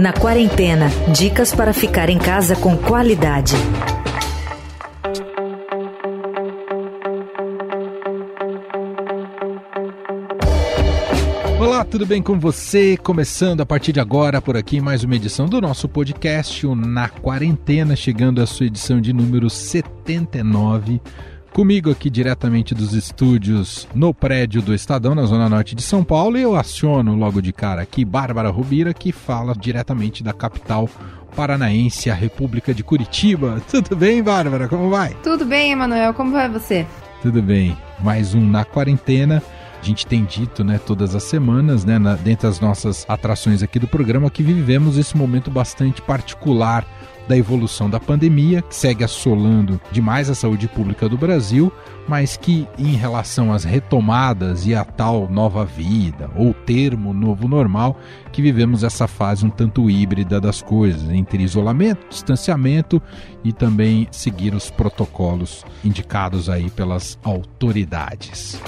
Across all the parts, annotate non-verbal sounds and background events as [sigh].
Na quarentena, dicas para ficar em casa com qualidade. Olá, tudo bem com você? Começando a partir de agora por aqui mais uma edição do nosso podcast, o Na Quarentena, chegando à sua edição de número 79. Comigo aqui diretamente dos estúdios no prédio do Estadão, na Zona Norte de São Paulo, e eu aciono logo de cara aqui Bárbara Rubira, que fala diretamente da capital paranaense, a República de Curitiba. [laughs] Tudo bem, Bárbara? Como vai? Tudo bem, Emanuel. Como vai você? Tudo bem. Mais um na quarentena. A gente tem dito, né, todas as semanas, né, na, dentre as nossas atrações aqui do programa, que vivemos esse momento bastante particular da evolução da pandemia, que segue assolando demais a saúde pública do Brasil, mas que, em relação às retomadas e a tal nova vida, ou termo novo normal, que vivemos essa fase um tanto híbrida das coisas, entre isolamento, distanciamento e também seguir os protocolos indicados aí pelas autoridades.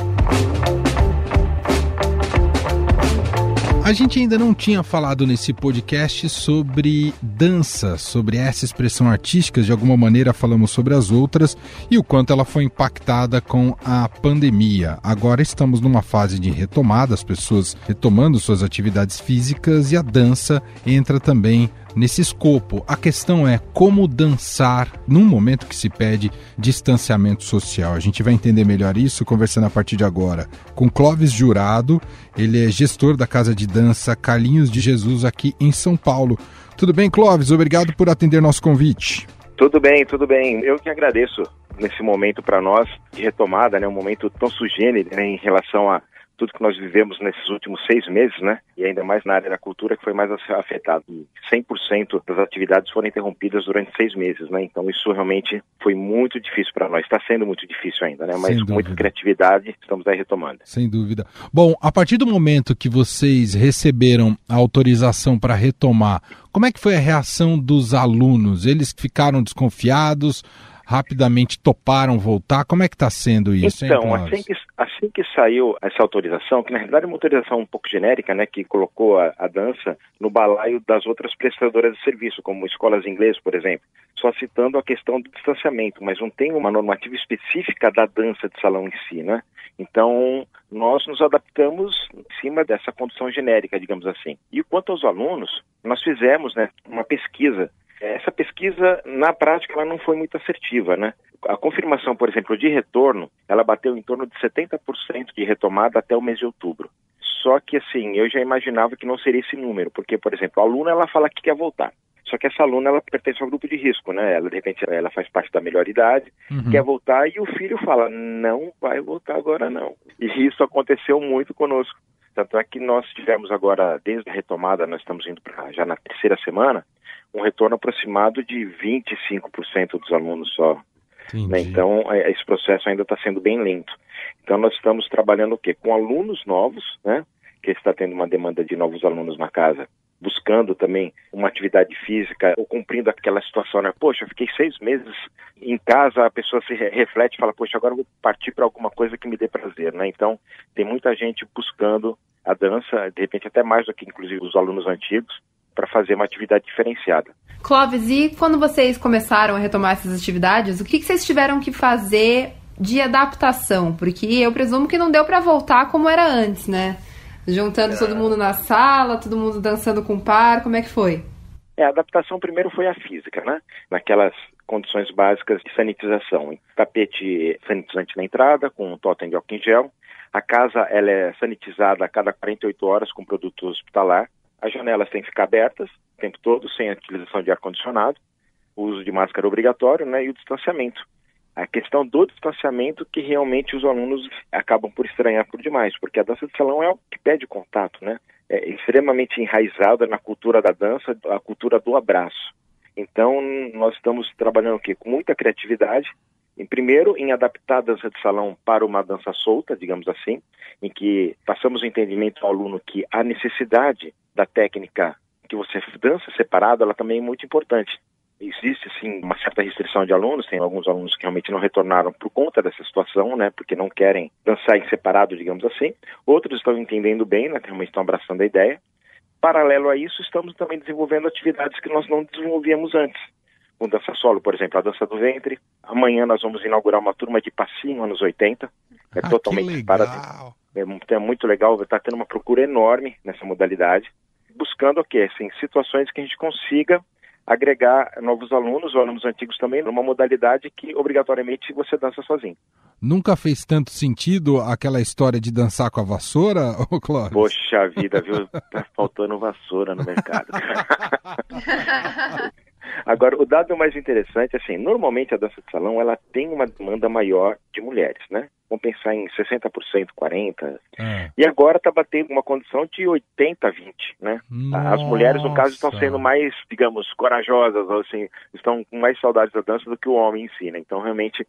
A gente ainda não tinha falado nesse podcast sobre dança, sobre essa expressão artística, de alguma maneira falamos sobre as outras e o quanto ela foi impactada com a pandemia. Agora estamos numa fase de retomada, as pessoas retomando suas atividades físicas e a dança entra também nesse escopo. A questão é como dançar num momento que se pede distanciamento social. A gente vai entender melhor isso conversando a partir de agora com Clóvis Jurado. Ele é gestor da casa de dança Carlinhos de Jesus aqui em São Paulo. Tudo bem, Clóvis? Obrigado por atender nosso convite. Tudo bem, tudo bem. Eu que agradeço nesse momento para nós de retomada, né, um momento tão sugênero né, em relação a tudo que nós vivemos nesses últimos seis meses, né? E ainda mais na área da cultura que foi mais afetado. 100% das atividades foram interrompidas durante seis meses, né? Então isso realmente foi muito difícil para nós. Está sendo muito difícil ainda, né? Mas com muita criatividade estamos aí retomando. Sem dúvida. Bom, a partir do momento que vocês receberam a autorização para retomar, como é que foi a reação dos alunos? Eles ficaram desconfiados? rapidamente toparam voltar? Como é que está sendo isso? Então, hein, assim, que, assim que saiu essa autorização, que na realidade é uma autorização um pouco genérica, né, que colocou a, a dança no balaio das outras prestadoras de serviço, como escolas inglesas, por exemplo, só citando a questão do distanciamento, mas não tem uma normativa específica da dança de salão em si, né? Então, nós nos adaptamos em cima dessa condição genérica, digamos assim. E quanto aos alunos, nós fizemos né, uma pesquisa essa pesquisa, na prática, ela não foi muito assertiva, né? A confirmação, por exemplo, de retorno, ela bateu em torno de 70% de retomada até o mês de outubro. Só que, assim, eu já imaginava que não seria esse número, porque, por exemplo, a aluna, ela fala que quer voltar. Só que essa aluna, ela pertence ao grupo de risco, né? Ela, de repente, ela faz parte da melhor idade, uhum. quer voltar, e o filho fala, não vai voltar agora não. E isso aconteceu muito conosco. Tanto é que nós tivemos agora, desde a retomada, nós estamos indo para já na terceira semana, um retorno aproximado de 25% dos alunos só. Né? Então, é, esse processo ainda está sendo bem lento. Então, nós estamos trabalhando o quê? Com alunos novos, né? Que está tendo uma demanda de novos alunos na casa, buscando também uma atividade física ou cumprindo aquela situação, né? Poxa, fiquei seis meses em casa, a pessoa se reflete e fala, poxa, agora eu vou partir para alguma coisa que me dê prazer, né? Então, tem muita gente buscando a dança, de repente até mais do que inclusive os alunos antigos, para fazer uma atividade diferenciada. Clóvis, e quando vocês começaram a retomar essas atividades, o que, que vocês tiveram que fazer de adaptação? Porque eu presumo que não deu para voltar como era antes, né? Juntando é... todo mundo na sala, todo mundo dançando com par, como é que foi? É, a adaptação primeiro foi a física, né? Naquelas condições básicas de sanitização. Tapete sanitizante na entrada, com um totem de álcool em gel. A casa ela é sanitizada a cada 48 horas com produto hospitalar. As janelas têm que ficar abertas o tempo todo, sem a utilização de ar-condicionado, o uso de máscara obrigatório né, e o distanciamento. A questão do distanciamento que realmente os alunos acabam por estranhar por demais, porque a dança de salão é o que pede contato, né? É extremamente enraizada na cultura da dança, a cultura do abraço. Então, nós estamos trabalhando aqui com muita criatividade, em primeiro, em adaptar a dança de salão para uma dança solta, digamos assim, em que passamos o entendimento ao aluno que a necessidade da técnica que você dança separado, ela também é muito importante. Existe, sim, uma certa restrição de alunos, tem alguns alunos que realmente não retornaram por conta dessa situação, né, porque não querem dançar em separado, digamos assim. Outros estão entendendo bem, né, realmente estão abraçando a ideia. paralelo a isso, estamos também desenvolvendo atividades que nós não desenvolvíamos antes. Com dança solo, por exemplo, a dança do ventre. Amanhã nós vamos inaugurar uma turma de passinho anos 80. É ah, totalmente para é, é muito legal, está tendo uma procura enorme nessa modalidade, buscando o quê? Assim, situações que a gente consiga agregar novos alunos, ou alunos antigos também, numa modalidade que obrigatoriamente você dança sozinho. Nunca fez tanto sentido aquela história de dançar com a vassoura, [laughs] ô Clóvis? Poxa vida, viu? Tá faltando vassoura no mercado. [laughs] Agora, o dado mais interessante, assim, normalmente a dança de salão, ela tem uma demanda maior de mulheres, né? Vamos pensar em 60%, 40%. É. E agora está batendo uma condição de 80 20, né? Nossa. As mulheres, no caso, estão sendo mais, digamos, corajosas, assim, estão com mais saudades da dança do que o homem ensina. Né? Então, realmente,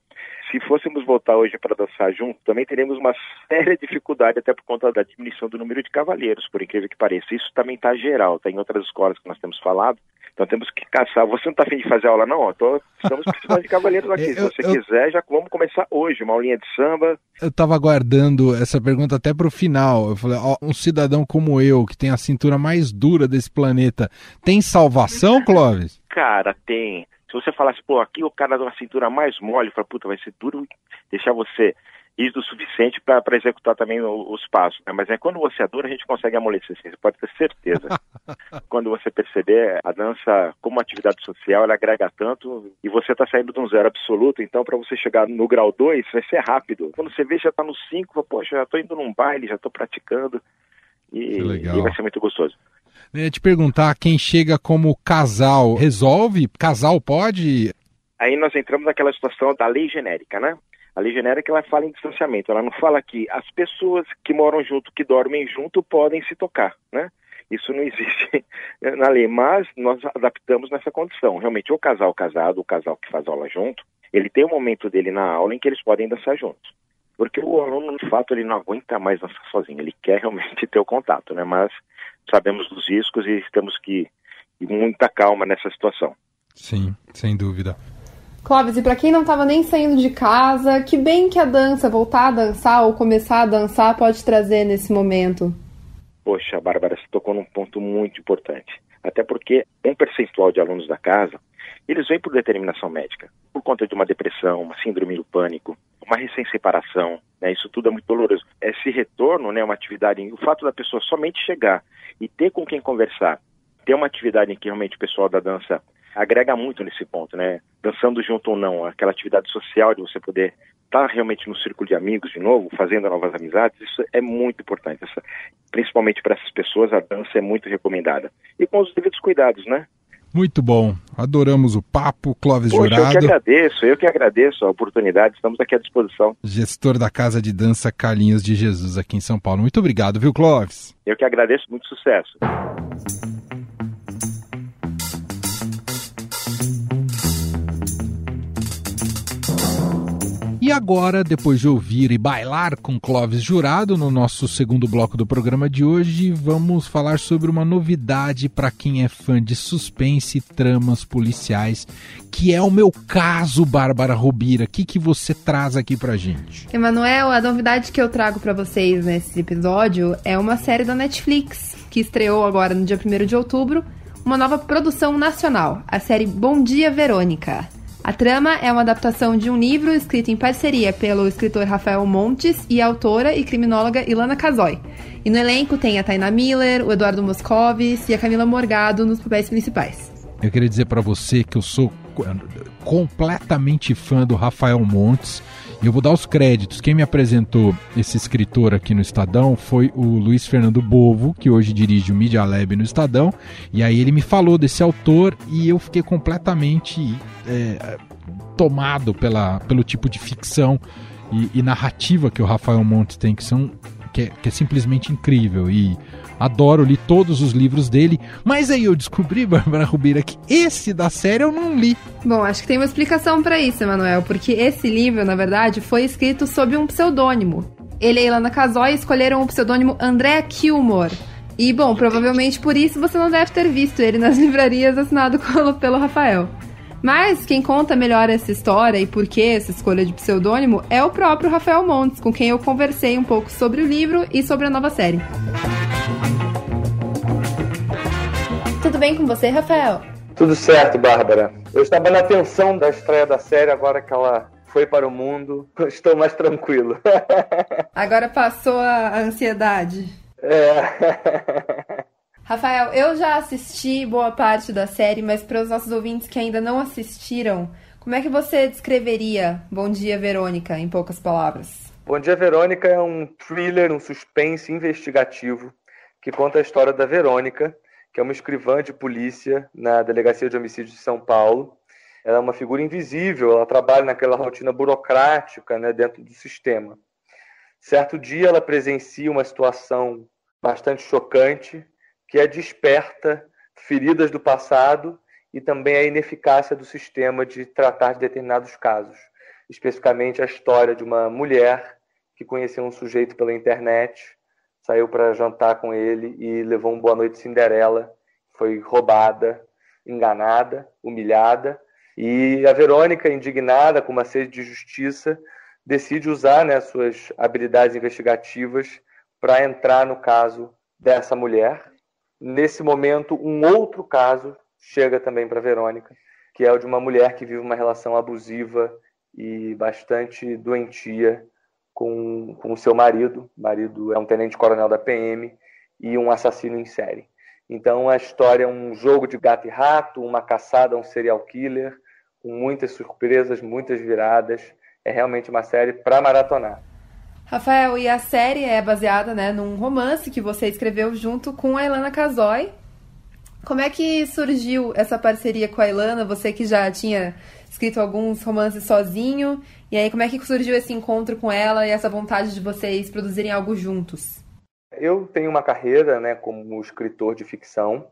se fôssemos voltar hoje para dançar junto, também teríamos uma séria dificuldade, até por conta da diminuição do número de cavalheiros, por incrível que pareça. Isso também está geral, está em outras escolas que nós temos falado. Então temos que caçar. Você não está afim de fazer aula, não? Tô, estamos precisando de cavalheiros [laughs] aqui. eu, Se você eu, quiser, já vamos começar hoje, uma aulinha de samba. Eu estava aguardando essa pergunta até para o final. Eu falei, ó, um cidadão como eu, que tem a cintura mais dura desse planeta, tem salvação, Clóvis? Cara, tem. Se você falasse, pô, aqui o cara dá uma cintura mais mole, fala, puta, vai ser duro deixar você isso o suficiente para executar também os passos. Né? Mas é quando você adora, a gente consegue amolecer, você pode ter certeza. [laughs] quando você perceber a dança como atividade social, ela agrega tanto e você está saindo de um zero absoluto, então para você chegar no grau 2 vai ser rápido. Quando você vê, já está no 5, poxa, já estou indo num baile, já estou praticando e, e vai ser muito gostoso. Eu ia te perguntar, quem chega como casal, resolve? Casal pode? Aí nós entramos naquela situação da lei genérica, né? A lei genérica ela fala em distanciamento, ela não fala que as pessoas que moram junto, que dormem junto, podem se tocar, né? Isso não existe [laughs] na lei, mas nós adaptamos nessa condição. Realmente, o casal casado, o casal que faz aula junto, ele tem um momento dele na aula em que eles podem dançar juntos. Porque o aluno, de fato, ele não aguenta mais dançar sozinho, ele quer realmente [laughs] ter o contato, né? Mas sabemos dos riscos e temos que ir muita calma nessa situação. Sim, sem dúvida. Clóvis, e para quem não estava nem saindo de casa, que bem que a dança, voltar a dançar ou começar a dançar pode trazer nesse momento? Poxa, Bárbara, você tocou num ponto muito importante. Até porque um percentual de alunos da casa, eles vêm por determinação médica, por conta de uma depressão, uma síndrome do pânico, uma recém-separação, né? Isso tudo é muito doloroso. Esse retorno, né, uma atividade, o fato da pessoa somente chegar e ter com quem conversar, ter uma atividade em que realmente o pessoal da dança agrega muito nesse ponto, né? Dançando junto ou não, aquela atividade social de você poder estar realmente no círculo de amigos de novo, fazendo novas amizades, isso é muito importante. Essa, principalmente para essas pessoas, a dança é muito recomendada. E com os devidos cuidados, né? Muito bom. Adoramos o papo, Clóvis Poxa, Jurado. Eu que agradeço, eu que agradeço a oportunidade, estamos aqui à disposição. Gestor da Casa de Dança Carlinhos de Jesus aqui em São Paulo. Muito obrigado, viu, Clóvis? Eu que agradeço, muito sucesso. Agora, depois de ouvir e bailar com Clóvis Jurado, no nosso segundo bloco do programa de hoje, vamos falar sobre uma novidade para quem é fã de suspense e tramas policiais, que é o meu caso, Bárbara Robira. O que, que você traz aqui pra gente? Emanuel, a novidade que eu trago para vocês nesse episódio é uma série da Netflix, que estreou agora no dia 1 de outubro, uma nova produção nacional, a série Bom Dia Verônica. A trama é uma adaptação de um livro escrito em parceria pelo escritor Rafael Montes e a autora e criminóloga Ilana Casoy. E no elenco tem a Taina Miller, o Eduardo Moscovis e a Camila Morgado nos papéis principais. Eu queria dizer para você que eu sou completamente fã do Rafael Montes. E eu vou dar os créditos. Quem me apresentou esse escritor aqui no Estadão foi o Luiz Fernando Bovo, que hoje dirige o Media Lab no Estadão. E aí ele me falou desse autor e eu fiquei completamente é, tomado pela, pelo tipo de ficção e, e, narrativa que o Rafael Montes tem, que são que é, que é simplesmente incrível. E Adoro, li todos os livros dele. Mas aí eu descobri, [laughs] Bárbara Rubeira, que esse da série eu não li. Bom, acho que tem uma explicação para isso, Emanuel, porque esse livro, na verdade, foi escrito sob um pseudônimo. Ele e Ilana Casoy escolheram o pseudônimo André Kilmore. E, bom, provavelmente por isso você não deve ter visto ele nas [laughs] livrarias assinado pelo Rafael. Mas quem conta melhor essa história e por que essa escolha de pseudônimo é o próprio Rafael Montes, com quem eu conversei um pouco sobre o livro e sobre a nova série. Bem com você, Rafael? Tudo certo, Bárbara. Eu estava na tensão da estreia da série, agora que ela foi para o mundo, estou mais tranquilo. [laughs] Agora passou a ansiedade. É. [laughs] Rafael, eu já assisti boa parte da série, mas para os nossos ouvintes que ainda não assistiram, como é que você descreveria Bom Dia Verônica em poucas palavras? Bom Dia Verônica é um thriller, um suspense investigativo que conta a história da Verônica, que é uma escrivã de polícia na Delegacia de Homicídio de São Paulo, ela é uma figura invisível, ela trabalha naquela rotina burocrática né, dentro do sistema. Certo dia, ela presencia uma situação bastante chocante, que é desperta feridas do passado e também a ineficácia do sistema de tratar de determinados casos. Especificamente a história de uma mulher que conheceu um sujeito pela internet, saiu para jantar com ele e levou um boa noite Cinderela, foi roubada, enganada, humilhada e a Verônica, indignada com uma sede de justiça, decide usar né, suas habilidades investigativas para entrar no caso dessa mulher. Nesse momento, um outro caso chega também para Verônica, que é o de uma mulher que vive uma relação abusiva e bastante doentia com, com o seu marido. O marido é um tenente-coronel da PM e um assassino em série. Então a história é um jogo de gato e rato, uma caçada um serial killer, com muitas surpresas, muitas viradas. É realmente uma série para maratonar. Rafael, e a série é baseada né, num romance que você escreveu junto com a Ilana Casoy. Como é que surgiu essa parceria com a Ilana? Você que já tinha escrito alguns romances sozinho. E aí, como é que surgiu esse encontro com ela e essa vontade de vocês produzirem algo juntos? Eu tenho uma carreira né, como escritor de ficção.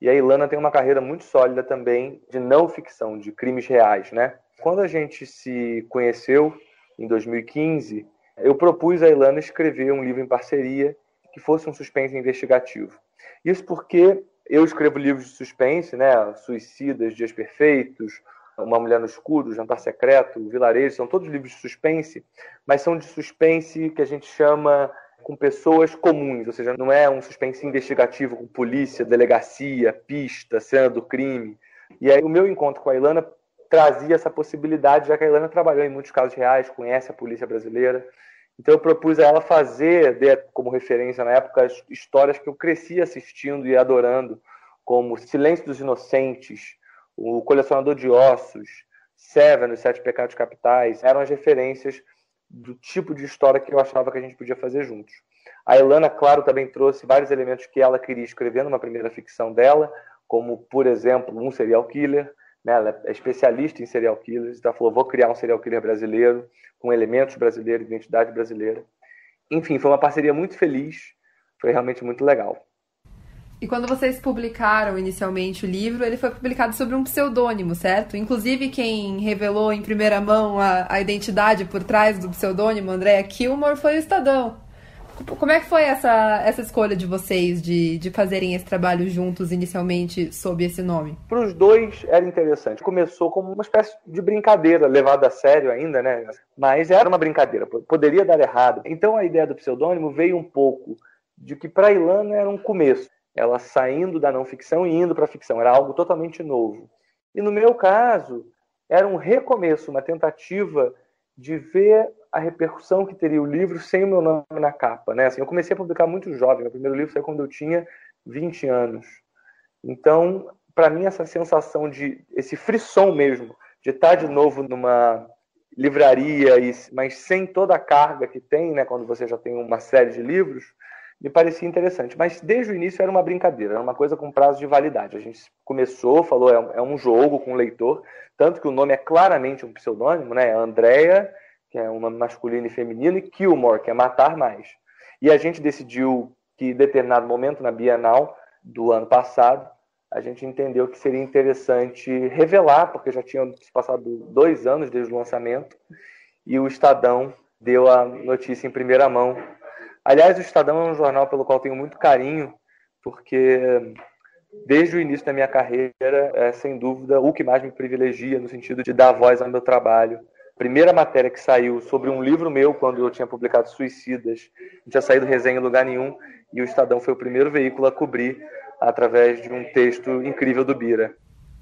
E a Ilana tem uma carreira muito sólida também de não ficção, de crimes reais, né? Quando a gente se conheceu em 2015, eu propus a Ilana escrever um livro em parceria que fosse um suspense investigativo. Isso porque eu escrevo livros de suspense, né? Suicidas, Dias Perfeitos, Uma Mulher no Escuro, Jantar Secreto, Vilarejo, são todos livros de suspense, mas são de suspense que a gente chama com pessoas comuns, ou seja, não é um suspense investigativo com polícia, delegacia, pista, cena do crime. E aí o meu encontro com a Ilana trazia essa possibilidade, já que a Ilana trabalhou em muitos casos reais, conhece a polícia brasileira. Então eu propus a ela fazer, como referência na época, as histórias que eu cresci assistindo e adorando, como Silêncio dos Inocentes, O Colecionador de Ossos, Seven, Os Sete Pecados Capitais, eram as referências do tipo de história que eu achava que a gente podia fazer juntos. A Elana, claro, também trouxe vários elementos que ela queria escrever numa primeira ficção dela, como, por exemplo, um serial killer. Né? Ela é especialista em serial killers, então ela falou: vou criar um serial killer brasileiro, com elementos brasileiros, identidade brasileira. Enfim, foi uma parceria muito feliz, foi realmente muito legal. E quando vocês publicaram inicialmente o livro, ele foi publicado sobre um pseudônimo, certo? Inclusive, quem revelou em primeira mão a, a identidade por trás do pseudônimo, Andréa Kilmore, foi o Estadão. Como é que foi essa, essa escolha de vocês de, de fazerem esse trabalho juntos inicialmente sob esse nome? Para os dois era interessante. Começou como uma espécie de brincadeira, levada a sério ainda, né? Mas era uma brincadeira, poderia dar errado. Então a ideia do pseudônimo veio um pouco de que para Ilana era um começo ela saindo da não ficção e indo para a ficção. Era algo totalmente novo. E no meu caso, era um recomeço, uma tentativa de ver a repercussão que teria o livro sem o meu nome na capa. Né? Assim, eu comecei a publicar muito jovem. Meu primeiro livro saiu quando eu tinha 20 anos. Então, para mim, essa sensação de, esse frisson mesmo, de estar de novo numa livraria, mas sem toda a carga que tem, né, quando você já tem uma série de livros, me parecia interessante. Mas desde o início era uma brincadeira, era uma coisa com prazo de validade. A gente começou, falou, é um, é jogo com leitor, tanto que o nome é claramente um pseudônimo, né? É Andrea, que é um nome masculino e feminino, e Kilmore, que é matar mais. E a gente decidiu que, em determinado momento, na Bienal do ano passado, a gente entendeu que seria interessante revelar, porque já tinham passado dois anos desde o lançamento, e o Estadão deu a notícia em primeira mão Aliás, o Estadão é um jornal pelo qual tenho muito carinho, porque desde o início da minha carreira, é sem dúvida o que mais me privilegia no sentido de dar voz ao meu trabalho. Primeira matéria que saiu sobre um livro meu, quando eu tinha publicado Suicidas, não tinha saído resenha em lugar nenhum, e o Estadão foi o primeiro veículo a cobrir através de um texto incrível do Bira.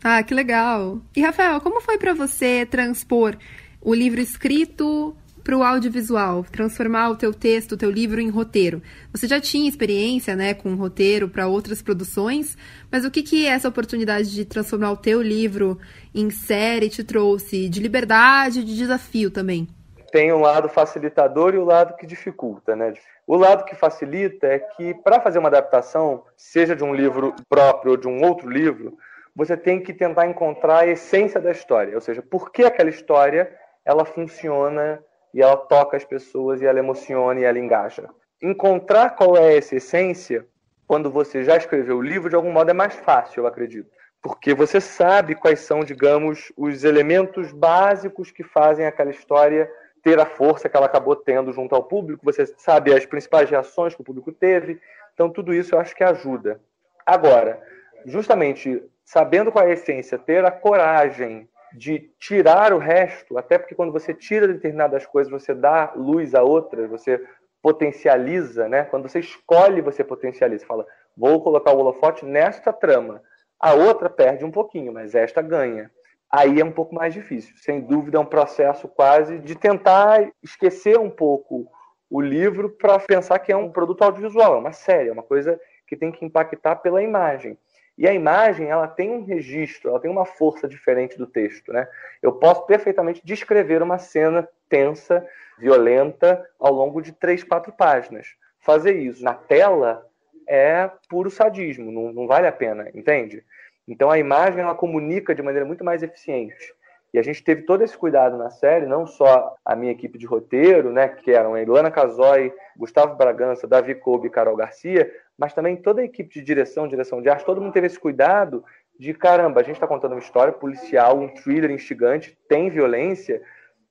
Ah, que legal. E Rafael, como foi para você transpor o livro escrito para o audiovisual, transformar o teu texto, o teu livro em roteiro. Você já tinha experiência, né, com roteiro para outras produções, mas o que que essa oportunidade de transformar o teu livro em série te trouxe de liberdade, de desafio também? Tem um lado facilitador e o um lado que dificulta, né? O lado que facilita é que para fazer uma adaptação, seja de um livro próprio ou de um outro livro, você tem que tentar encontrar a essência da história, ou seja, por que aquela história ela funciona e ela toca as pessoas e ela emociona e ela engaja. Encontrar qual é essa essência, quando você já escreveu o livro, de algum modo é mais fácil, eu acredito. Porque você sabe quais são, digamos, os elementos básicos que fazem aquela história ter a força que ela acabou tendo junto ao público, você sabe as principais reações que o público teve. Então, tudo isso eu acho que ajuda. Agora, justamente sabendo qual é a essência, ter a coragem de tirar o resto, até porque quando você tira determinadas coisas, você dá luz a outras, você potencializa, né? Quando você escolhe, você potencializa. Fala, vou colocar o holofote nesta trama. A outra perde um pouquinho, mas esta ganha. Aí é um pouco mais difícil. Sem dúvida, é um processo quase de tentar esquecer um pouco o livro para pensar que é um produto audiovisual, é uma série, é uma coisa que tem que impactar pela imagem. E a imagem, ela tem um registro, ela tem uma força diferente do texto, né? Eu posso perfeitamente descrever uma cena tensa, violenta, ao longo de três, quatro páginas. Fazer isso na tela é puro sadismo, não, não vale a pena, entende? Então a imagem, ela comunica de maneira muito mais eficiente. E a gente teve todo esse cuidado na série, não só a minha equipe de roteiro, né, que eram a Ilana Casoy, Gustavo Bragança, Davi Kobe e Carol Garcia, mas também toda a equipe de direção, direção de arte, todo mundo teve esse cuidado de caramba, a gente está contando uma história policial, um thriller instigante, tem violência,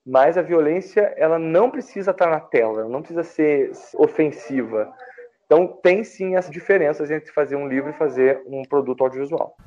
mas a violência ela não precisa estar na tela, não precisa ser ofensiva. Então tem sim as diferenças entre fazer um livro e fazer um produto audiovisual.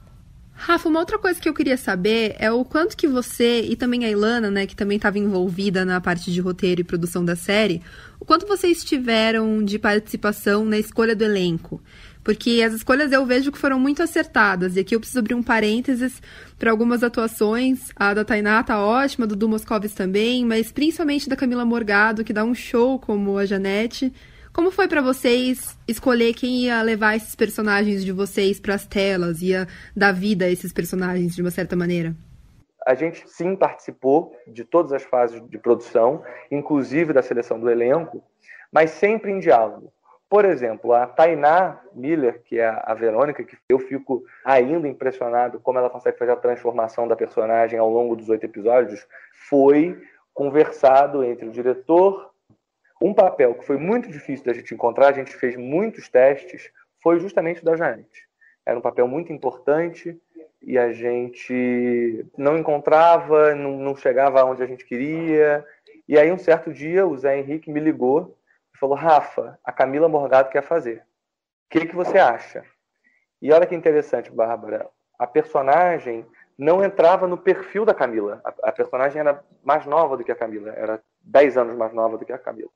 Rafa, uma outra coisa que eu queria saber é o quanto que você e também a Ilana, né, que também estava envolvida na parte de roteiro e produção da série, o quanto vocês tiveram de participação na escolha do elenco? Porque as escolhas eu vejo que foram muito acertadas. E aqui eu preciso abrir um parênteses para algumas atuações. A da Tainá tá ótima, do Du Moscovis também, mas principalmente da Camila Morgado, que dá um show como a Janete. Como foi para vocês escolher quem ia levar esses personagens de vocês para as telas, ia dar vida a esses personagens de uma certa maneira? A gente sim participou de todas as fases de produção, inclusive da seleção do elenco, mas sempre em diálogo. Por exemplo, a Tainá Miller, que é a Verônica, que eu fico ainda impressionado como ela consegue fazer a transformação da personagem ao longo dos oito episódios, foi conversado entre o diretor, um papel que foi muito difícil da gente encontrar, a gente fez muitos testes, foi justamente da Janete. Era um papel muito importante e a gente não encontrava, não, não chegava onde a gente queria. E aí, um certo dia, o Zé Henrique me ligou e falou: Rafa, a Camila Morgado quer fazer. O que, que você acha? E olha que interessante, Bárbara. A personagem não entrava no perfil da Camila. A, a personagem era mais nova do que a Camila, era 10 anos mais nova do que a Camila.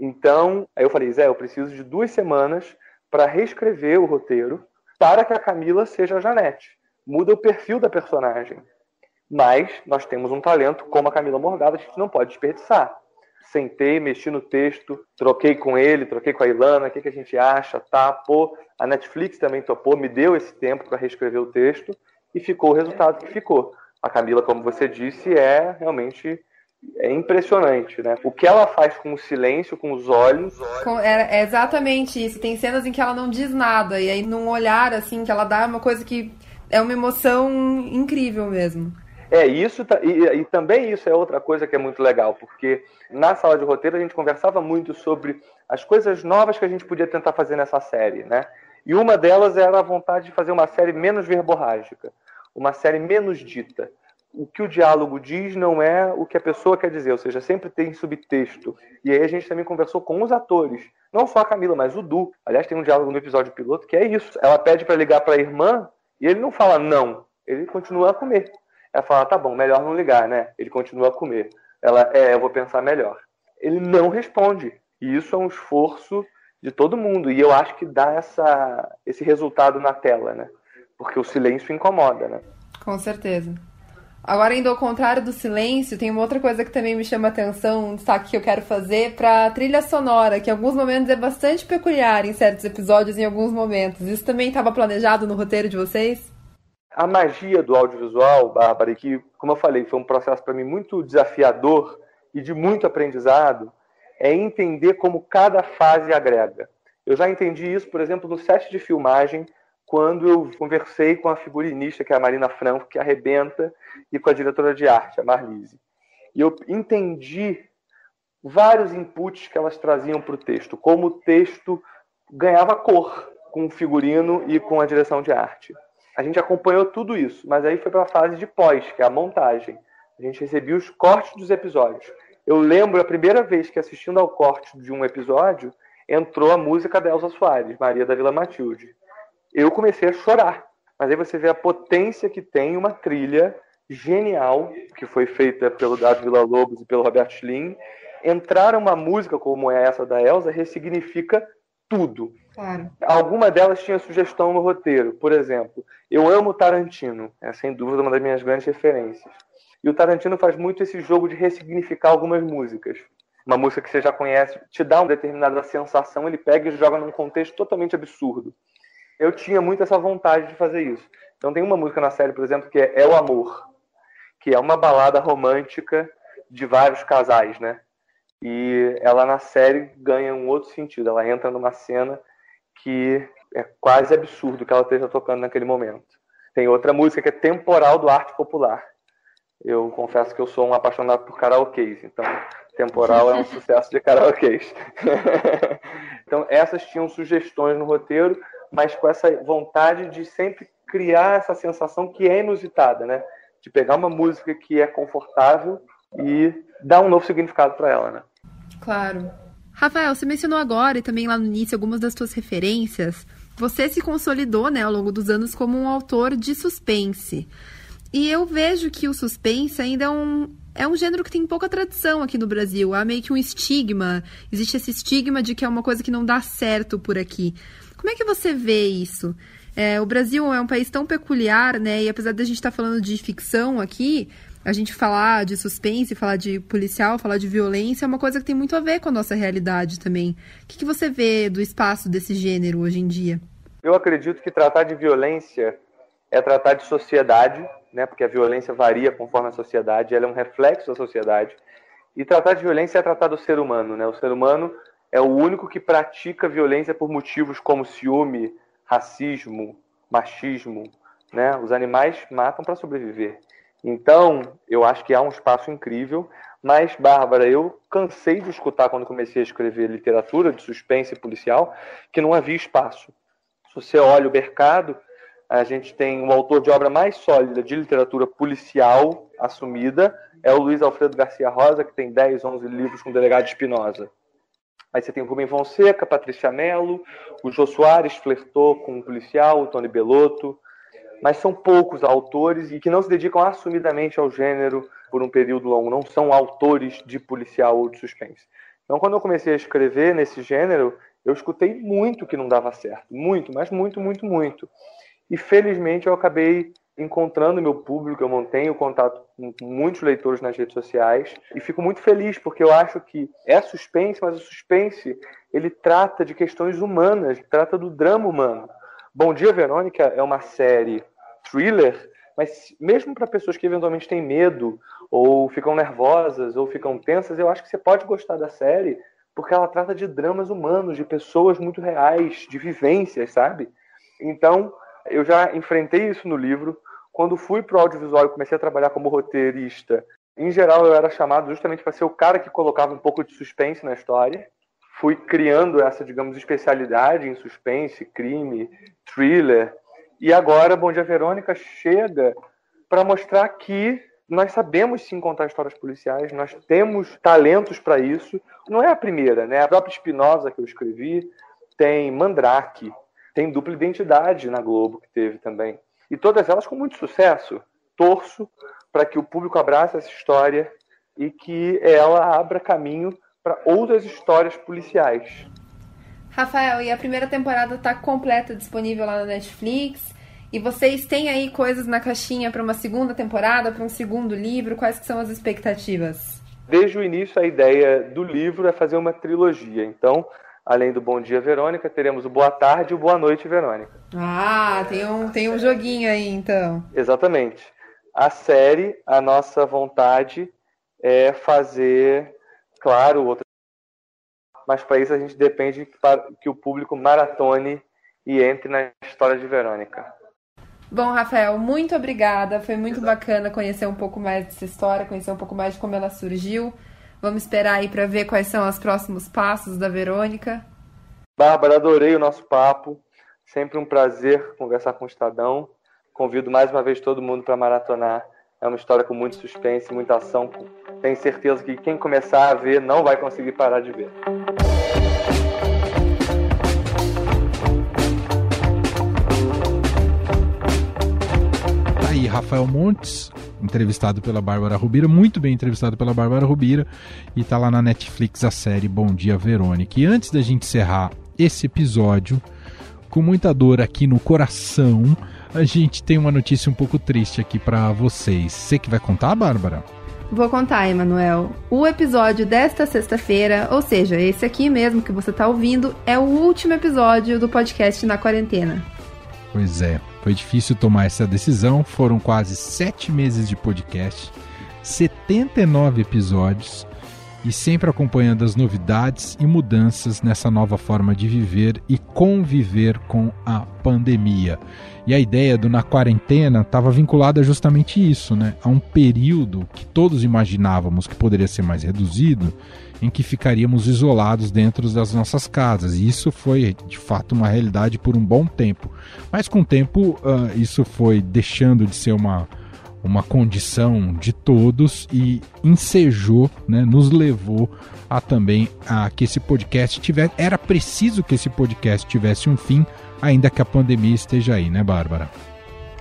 Então, aí eu falei, Zé, eu preciso de duas semanas para reescrever o roteiro para que a Camila seja a Janete. Muda o perfil da personagem. Mas nós temos um talento como a Camila Morgado, a gente não pode desperdiçar. Sentei, mexi no texto, troquei com ele, troquei com a Ilana, o que, que a gente acha, tá? Pô, a Netflix também topou, me deu esse tempo para reescrever o texto e ficou o resultado que ficou. A Camila, como você disse, é realmente é impressionante, né? O que ela faz com o silêncio, com os olhos. É, é, exatamente isso. Tem cenas em que ela não diz nada, e aí num olhar assim, que ela dá uma coisa que é uma emoção incrível mesmo. É, isso e, e também isso é outra coisa que é muito legal, porque na sala de roteiro a gente conversava muito sobre as coisas novas que a gente podia tentar fazer nessa série, né? E uma delas era a vontade de fazer uma série menos verborrágica, uma série menos dita o que o diálogo diz não é o que a pessoa quer dizer, ou seja, sempre tem subtexto. E aí a gente também conversou com os atores, não só a Camila, mas o Du. Aliás, tem um diálogo no episódio piloto que é isso. Ela pede para ligar para a irmã e ele não fala não, ele continua a comer. Ela fala, tá bom, melhor não ligar, né? Ele continua a comer. Ela, é, eu vou pensar melhor. Ele não responde. E isso é um esforço de todo mundo. E eu acho que dá essa, esse resultado na tela, né? Porque o silêncio incomoda, né? Com certeza. Agora, indo ao contrário do silêncio, tem uma outra coisa que também me chama atenção, um destaque que eu quero fazer para a trilha sonora, que em alguns momentos é bastante peculiar em certos episódios, em alguns momentos. Isso também estava planejado no roteiro de vocês? A magia do audiovisual, Bárbara, que, como eu falei, foi um processo para mim muito desafiador e de muito aprendizado, é entender como cada fase agrega. Eu já entendi isso, por exemplo, no set de filmagem, quando eu conversei com a figurinista, que é a Marina Franco, que arrebenta, e com a diretora de arte, a Marlise. E eu entendi vários inputs que elas traziam para o texto, como o texto ganhava cor com o figurino e com a direção de arte. A gente acompanhou tudo isso, mas aí foi para a fase de pós, que é a montagem. A gente recebia os cortes dos episódios. Eu lembro a primeira vez que assistindo ao corte de um episódio, entrou a música da Elza Soares, Maria da Vila Matilde eu comecei a chorar. Mas aí você vê a potência que tem uma trilha genial, que foi feita pelo Davi Vila Lobos e pelo Roberto Schling. Entrar uma música como é essa da Elsa ressignifica tudo. Claro. Alguma delas tinha sugestão no roteiro. Por exemplo, eu amo Tarantino. É sem dúvida uma das minhas grandes referências. E o Tarantino faz muito esse jogo de ressignificar algumas músicas. Uma música que você já conhece te dá uma determinada sensação, ele pega e joga num contexto totalmente absurdo eu tinha muito essa vontade de fazer isso. Então tem uma música na série, por exemplo, que é É o Amor, que é uma balada romântica de vários casais, né? E ela na série ganha um outro sentido. Ela entra numa cena que é quase absurdo que ela esteja tocando naquele momento. Tem outra música que é Temporal do Arte Popular. Eu confesso que eu sou um apaixonado por karaokês, então Temporal é um [laughs] sucesso de karaokês. [laughs] então essas tinham sugestões no roteiro, mas com essa vontade de sempre criar essa sensação que é inusitada, né? De pegar uma música que é confortável e dar um novo significado para ela, né? Claro. Rafael, você mencionou agora e também lá no início algumas das suas referências. Você se consolidou, né, ao longo dos anos como um autor de suspense. E eu vejo que o suspense ainda é um, é um gênero que tem pouca tradição aqui no Brasil. Há meio que um estigma. Existe esse estigma de que é uma coisa que não dá certo por aqui. Como é que você vê isso? É, o Brasil é um país tão peculiar, né? E apesar da gente estar tá falando de ficção aqui, a gente falar de suspense, falar de policial, falar de violência é uma coisa que tem muito a ver com a nossa realidade também. O que, que você vê do espaço desse gênero hoje em dia? Eu acredito que tratar de violência é tratar de sociedade, né? Porque a violência varia conforme a sociedade, ela é um reflexo da sociedade. E tratar de violência é tratar do ser humano, né? O ser humano é o único que pratica violência por motivos como ciúme, racismo, machismo. Né? Os animais matam para sobreviver. Então, eu acho que há um espaço incrível, mas, Bárbara, eu cansei de escutar quando comecei a escrever literatura de suspense policial que não havia espaço. Se você olha o mercado, a gente tem o autor de obra mais sólida de literatura policial assumida, é o Luiz Alfredo Garcia Rosa, que tem 10, 11 livros com o delegado Espinosa. Aí você tem o Rubem Fonseca, Patrícia Mello, o Jô Soares flertou com o policial, o Tony Belotto, mas são poucos autores e que não se dedicam assumidamente ao gênero por um período longo, não são autores de policial ou de suspense. Então, quando eu comecei a escrever nesse gênero, eu escutei muito que não dava certo, muito, mas muito, muito, muito. E felizmente eu acabei encontrando meu público, eu mantenho contato com muitos leitores nas redes sociais e fico muito feliz porque eu acho que é suspense, mas o suspense ele trata de questões humanas, trata do drama humano. Bom Dia Verônica é uma série thriller, mas mesmo para pessoas que eventualmente têm medo ou ficam nervosas ou ficam tensas, eu acho que você pode gostar da série porque ela trata de dramas humanos, de pessoas muito reais, de vivências, sabe? Então, eu já enfrentei isso no livro. Quando fui para o audiovisual e comecei a trabalhar como roteirista, em geral eu era chamado justamente para ser o cara que colocava um pouco de suspense na história. Fui criando essa, digamos, especialidade em suspense, crime, thriller. E agora Bom Dia Verônica chega para mostrar que nós sabemos sim contar histórias policiais, nós temos talentos para isso. Não é a primeira, né? A própria Espinosa que eu escrevi tem Mandrake, tem dupla identidade na Globo que teve também e todas elas com muito sucesso. Torço para que o público abrace essa história e que ela abra caminho para outras histórias policiais. Rafael, e a primeira temporada está completa, disponível lá na Netflix. E vocês têm aí coisas na caixinha para uma segunda temporada, para um segundo livro? Quais que são as expectativas? Desde o início, a ideia do livro é fazer uma trilogia. Então, além do Bom Dia Verônica, teremos o Boa Tarde e o Boa Noite Verônica. Ah, tem um, tem um joguinho aí, então. Exatamente. A série, a nossa vontade é fazer, claro, outras. Mas para isso a gente depende que o público maratone e entre na história de Verônica. Bom, Rafael, muito obrigada. Foi muito bacana conhecer um pouco mais dessa história, conhecer um pouco mais de como ela surgiu. Vamos esperar aí para ver quais são os próximos passos da Verônica. Bárbara, adorei o nosso papo. Sempre um prazer conversar com o Estadão. Convido mais uma vez todo mundo para maratonar. É uma história com muito suspense, muita ação. Tenho certeza que quem começar a ver não vai conseguir parar de ver. Rafael Montes, entrevistado pela Bárbara Rubira, muito bem entrevistado pela Bárbara Rubira, e tá lá na Netflix a série Bom Dia Verônica. E antes da gente encerrar esse episódio, com muita dor aqui no coração, a gente tem uma notícia um pouco triste aqui para vocês. Você que vai contar, Bárbara? Vou contar, Emanuel. O episódio desta sexta-feira, ou seja, esse aqui mesmo que você está ouvindo, é o último episódio do podcast Na Quarentena. Pois é, foi difícil tomar essa decisão. Foram quase sete meses de podcast, 79 episódios e sempre acompanhando as novidades e mudanças nessa nova forma de viver e conviver com a pandemia. E a ideia do Na Quarentena estava vinculada justamente isso, né? A um período que todos imaginávamos que poderia ser mais reduzido, em que ficaríamos isolados dentro das nossas casas. E isso foi de fato uma realidade por um bom tempo. Mas com o tempo, uh, isso foi deixando de ser uma, uma condição de todos e ensejou, né, nos levou a também a que esse podcast tivesse. Era preciso que esse podcast tivesse um fim, ainda que a pandemia esteja aí, né, Bárbara?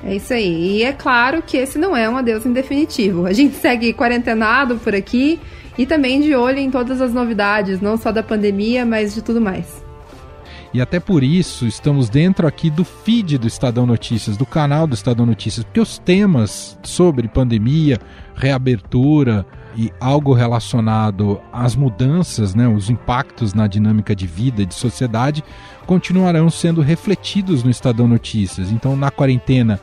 É isso aí. E é claro que esse não é um adeus em definitivo. A gente segue quarentenado por aqui e também de olho em todas as novidades, não só da pandemia, mas de tudo mais. E até por isso estamos dentro aqui do feed do Estadão Notícias, do canal do Estadão Notícias, porque os temas sobre pandemia, reabertura e algo relacionado às mudanças, né, os impactos na dinâmica de vida e de sociedade continuarão sendo refletidos no Estadão Notícias. Então, na quarentena,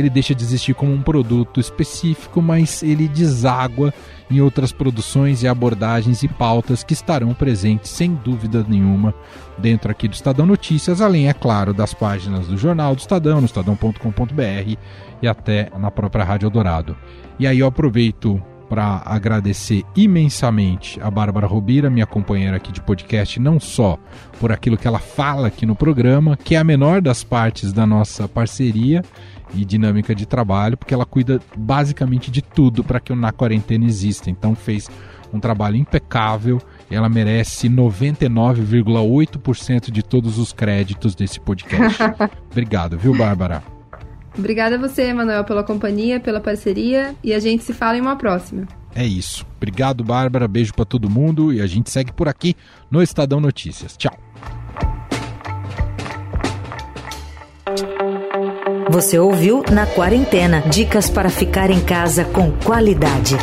ele deixa de existir como um produto específico, mas ele deságua em outras produções e abordagens e pautas que estarão presentes, sem dúvida nenhuma, dentro aqui do Estadão Notícias, além, é claro, das páginas do Jornal do Estadão, no estadão.com.br e até na própria Rádio Eldorado. E aí eu aproveito para agradecer imensamente a Bárbara Robira, minha companheira aqui de podcast, não só por aquilo que ela fala aqui no programa, que é a menor das partes da nossa parceria, e dinâmica de trabalho, porque ela cuida basicamente de tudo para que o Na Quarentena exista. Então fez um trabalho impecável e ela merece 99,8% de todos os créditos desse podcast. [laughs] Obrigado, viu, Bárbara? Obrigada a você, Manuel, pela companhia, pela parceria e a gente se fala em uma próxima. É isso. Obrigado, Bárbara. Beijo para todo mundo e a gente segue por aqui no Estadão Notícias. Tchau. Você ouviu Na Quarentena dicas para ficar em casa com qualidade.